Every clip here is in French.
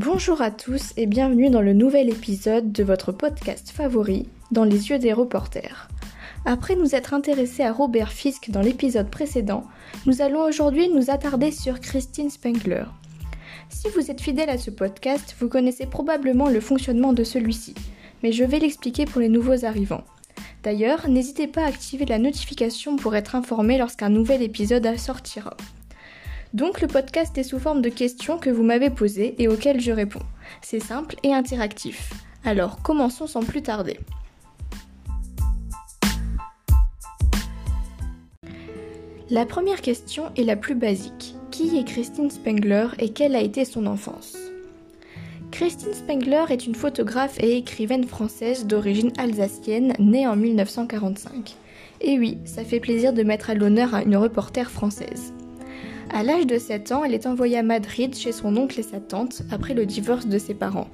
Bonjour à tous et bienvenue dans le nouvel épisode de votre podcast favori, Dans les yeux des reporters. Après nous être intéressés à Robert Fisk dans l'épisode précédent, nous allons aujourd'hui nous attarder sur Christine Spengler. Si vous êtes fidèle à ce podcast, vous connaissez probablement le fonctionnement de celui-ci, mais je vais l'expliquer pour les nouveaux arrivants. D'ailleurs, n'hésitez pas à activer la notification pour être informé lorsqu'un nouvel épisode sortira. Donc le podcast est sous forme de questions que vous m'avez posées et auxquelles je réponds. C'est simple et interactif. Alors commençons sans plus tarder. La première question est la plus basique. Qui est Christine Spengler et quelle a été son enfance? Christine Spengler est une photographe et écrivaine française d'origine alsacienne née en 1945. Et oui, ça fait plaisir de mettre à l'honneur une reporter française. À l'âge de 7 ans, elle est envoyée à Madrid chez son oncle et sa tante après le divorce de ses parents.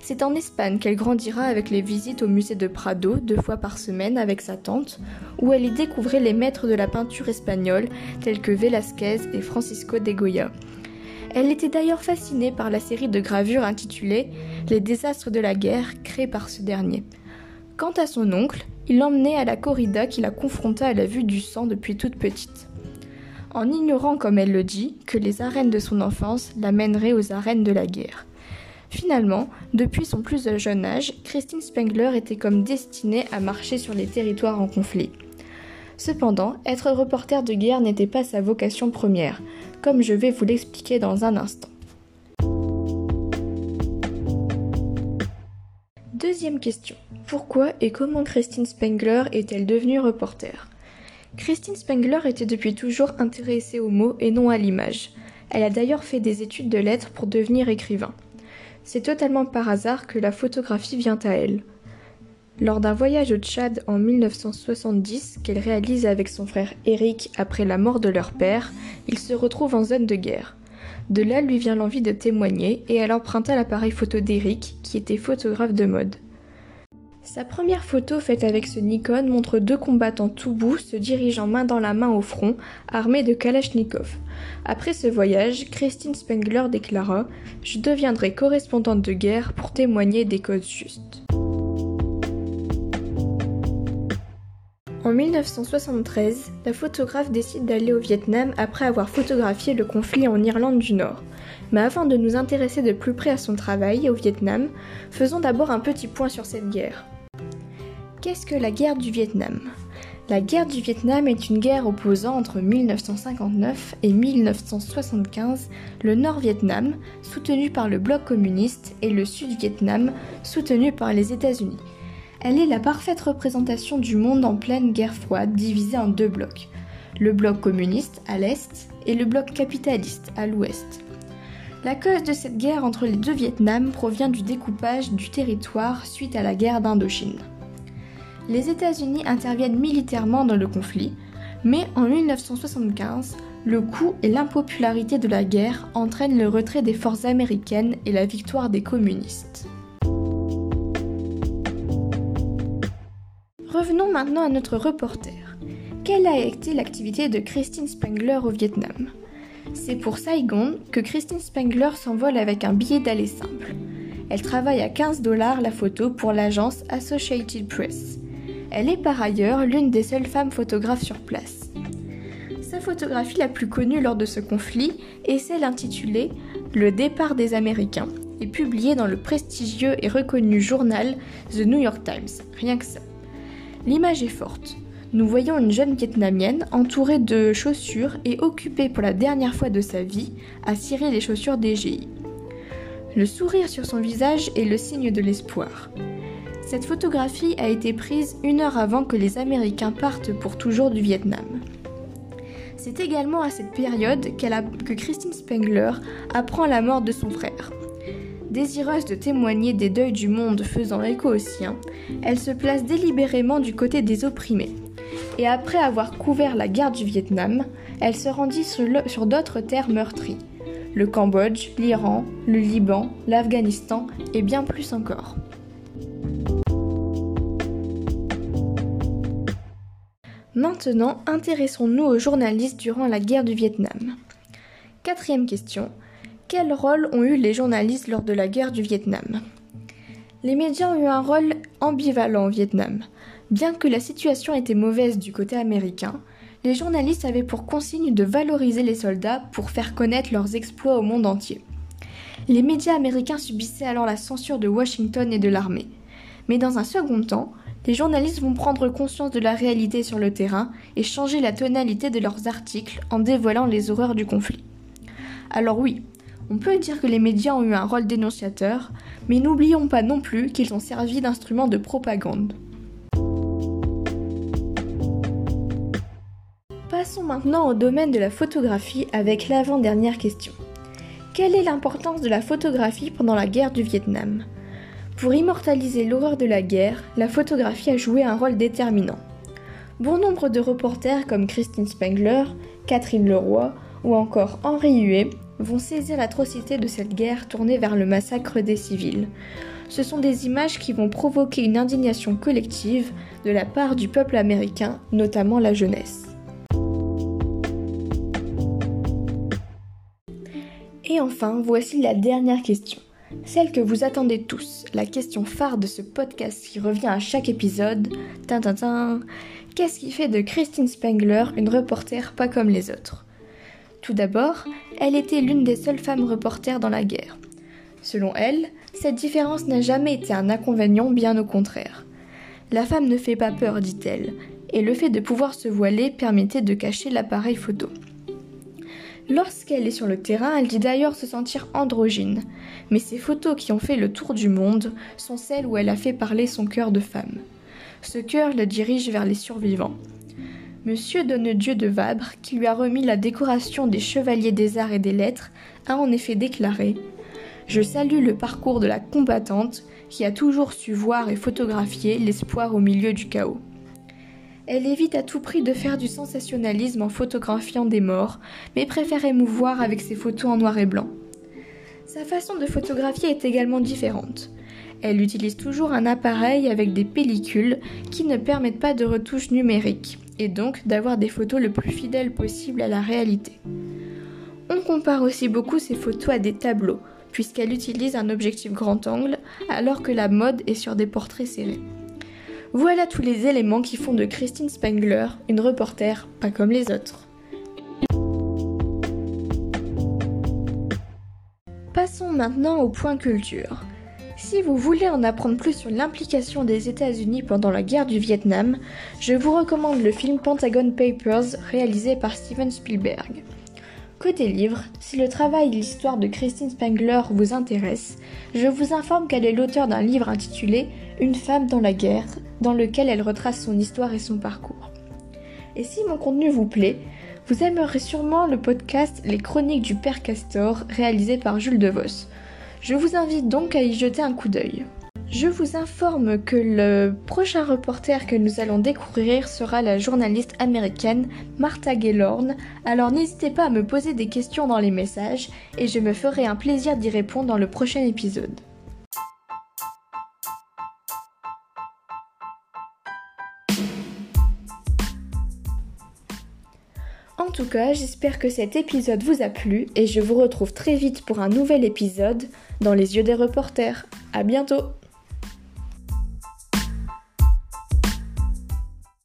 C'est en Espagne qu'elle grandira avec les visites au musée de Prado deux fois par semaine avec sa tante, où elle y découvrait les maîtres de la peinture espagnole tels que Velázquez et Francisco de Goya. Elle était d'ailleurs fascinée par la série de gravures intitulée Les désastres de la guerre créée par ce dernier. Quant à son oncle, il l'emmenait à la corrida qui la confronta à la vue du sang depuis toute petite en ignorant, comme elle le dit, que les arènes de son enfance l'amèneraient aux arènes de la guerre. Finalement, depuis son plus jeune âge, Christine Spengler était comme destinée à marcher sur les territoires en conflit. Cependant, être reporter de guerre n'était pas sa vocation première, comme je vais vous l'expliquer dans un instant. Deuxième question. Pourquoi et comment Christine Spengler est-elle devenue reporter? Christine Spengler était depuis toujours intéressée aux mots et non à l'image. Elle a d'ailleurs fait des études de lettres pour devenir écrivain. C'est totalement par hasard que la photographie vient à elle. Lors d'un voyage au Tchad en 1970 qu'elle réalise avec son frère Eric après la mort de leur père, ils se retrouvent en zone de guerre. De là lui vient l'envie de témoigner et elle emprunta l'appareil photo d'Eric qui était photographe de mode. Sa première photo faite avec ce Nikon montre deux combattants tout bout se dirigeant main dans la main au front, armés de Kalachnikov. Après ce voyage, Christine Spengler déclara Je deviendrai correspondante de guerre pour témoigner des causes justes. En 1973, la photographe décide d'aller au Vietnam après avoir photographié le conflit en Irlande du Nord. Mais avant de nous intéresser de plus près à son travail au Vietnam, faisons d'abord un petit point sur cette guerre. Qu'est-ce que la guerre du Vietnam? La guerre du Vietnam est une guerre opposant entre 1959 et 1975 le Nord-Vietnam, soutenu par le bloc communiste, et le Sud-Vietnam, soutenu par les États-Unis. Elle est la parfaite représentation du monde en pleine guerre froide divisé en deux blocs, le bloc communiste à l'est et le bloc capitaliste à l'ouest. La cause de cette guerre entre les deux Vietnams provient du découpage du territoire suite à la guerre d'Indochine les États-Unis interviennent militairement dans le conflit, mais en 1975, le coût et l'impopularité de la guerre entraînent le retrait des forces américaines et la victoire des communistes. Revenons maintenant à notre reporter. Quelle a été l'activité de Christine Spengler au Vietnam? C'est pour Saigon que Christine Spengler s'envole avec un billet d'aller simple. Elle travaille à 15 dollars la photo pour l'agence Associated Press. Elle est par ailleurs l'une des seules femmes photographes sur place. Sa photographie la plus connue lors de ce conflit est celle intitulée Le départ des Américains et publiée dans le prestigieux et reconnu journal The New York Times. Rien que ça. L'image est forte. Nous voyons une jeune vietnamienne entourée de chaussures et occupée pour la dernière fois de sa vie à cirer les chaussures d'EGI. Le sourire sur son visage est le signe de l'espoir. Cette photographie a été prise une heure avant que les Américains partent pour toujours du Vietnam. C'est également à cette période que Christine Spengler apprend la mort de son frère. Désireuse de témoigner des deuils du monde faisant écho au sien, elle se place délibérément du côté des opprimés. Et après avoir couvert la guerre du Vietnam, elle se rendit sur d'autres terres meurtries. Le Cambodge, l'Iran, le Liban, l'Afghanistan et bien plus encore. Maintenant, intéressons-nous aux journalistes durant la guerre du Vietnam. Quatrième question. Quel rôle ont eu les journalistes lors de la guerre du Vietnam? Les médias ont eu un rôle ambivalent au Vietnam. Bien que la situation était mauvaise du côté américain, les journalistes avaient pour consigne de valoriser les soldats pour faire connaître leurs exploits au monde entier. Les médias américains subissaient alors la censure de Washington et de l'armée. Mais dans un second temps, les journalistes vont prendre conscience de la réalité sur le terrain et changer la tonalité de leurs articles en dévoilant les horreurs du conflit. Alors oui, on peut dire que les médias ont eu un rôle dénonciateur, mais n'oublions pas non plus qu'ils ont servi d'instrument de propagande. Passons maintenant au domaine de la photographie avec l'avant-dernière question. Quelle est l'importance de la photographie pendant la guerre du Vietnam? Pour immortaliser l'horreur de la guerre, la photographie a joué un rôle déterminant. Bon nombre de reporters comme Christine Spengler, Catherine Leroy ou encore Henri Huet vont saisir l'atrocité de cette guerre tournée vers le massacre des civils. Ce sont des images qui vont provoquer une indignation collective de la part du peuple américain, notamment la jeunesse. Et enfin, voici la dernière question. Celle que vous attendez tous, la question phare de ce podcast qui revient à chaque épisode. Qu'est-ce qui fait de Christine Spengler une reporter pas comme les autres? Tout d'abord, elle était l'une des seules femmes reporters dans la guerre. Selon elle, cette différence n'a jamais été un inconvénient, bien au contraire. La femme ne fait pas peur, dit-elle, et le fait de pouvoir se voiler permettait de cacher l'appareil photo. Lorsqu'elle est sur le terrain, elle dit d'ailleurs se sentir androgyne, mais ces photos qui ont fait le tour du monde sont celles où elle a fait parler son cœur de femme. Ce cœur la dirige vers les survivants. Monsieur Donnedieu de Vabre, qui lui a remis la décoration des Chevaliers des Arts et des Lettres, a en effet déclaré Je salue le parcours de la combattante qui a toujours su voir et photographier l'espoir au milieu du chaos. Elle évite à tout prix de faire du sensationnalisme en photographiant des morts, mais préfère émouvoir avec ses photos en noir et blanc. Sa façon de photographier est également différente. Elle utilise toujours un appareil avec des pellicules qui ne permettent pas de retouche numérique, et donc d'avoir des photos le plus fidèles possible à la réalité. On compare aussi beaucoup ses photos à des tableaux, puisqu'elle utilise un objectif grand angle, alors que la mode est sur des portraits serrés. Voilà tous les éléments qui font de Christine Spengler une reporter pas comme les autres. Passons maintenant au point culture. Si vous voulez en apprendre plus sur l'implication des États-Unis pendant la guerre du Vietnam, je vous recommande le film Pentagon Papers réalisé par Steven Spielberg. Côté livre, si le travail et l'histoire de Christine Spengler vous intéresse, je vous informe qu'elle est l'auteur d'un livre intitulé Une femme dans la guerre, dans lequel elle retrace son histoire et son parcours. Et si mon contenu vous plaît, vous aimerez sûrement le podcast Les Chroniques du Père Castor réalisé par Jules DeVos. Je vous invite donc à y jeter un coup d'œil. Je vous informe que le prochain reporter que nous allons découvrir sera la journaliste américaine Martha Gaylorn, alors n'hésitez pas à me poser des questions dans les messages et je me ferai un plaisir d'y répondre dans le prochain épisode. En tout cas, j'espère que cet épisode vous a plu et je vous retrouve très vite pour un nouvel épisode dans les yeux des reporters. À bientôt!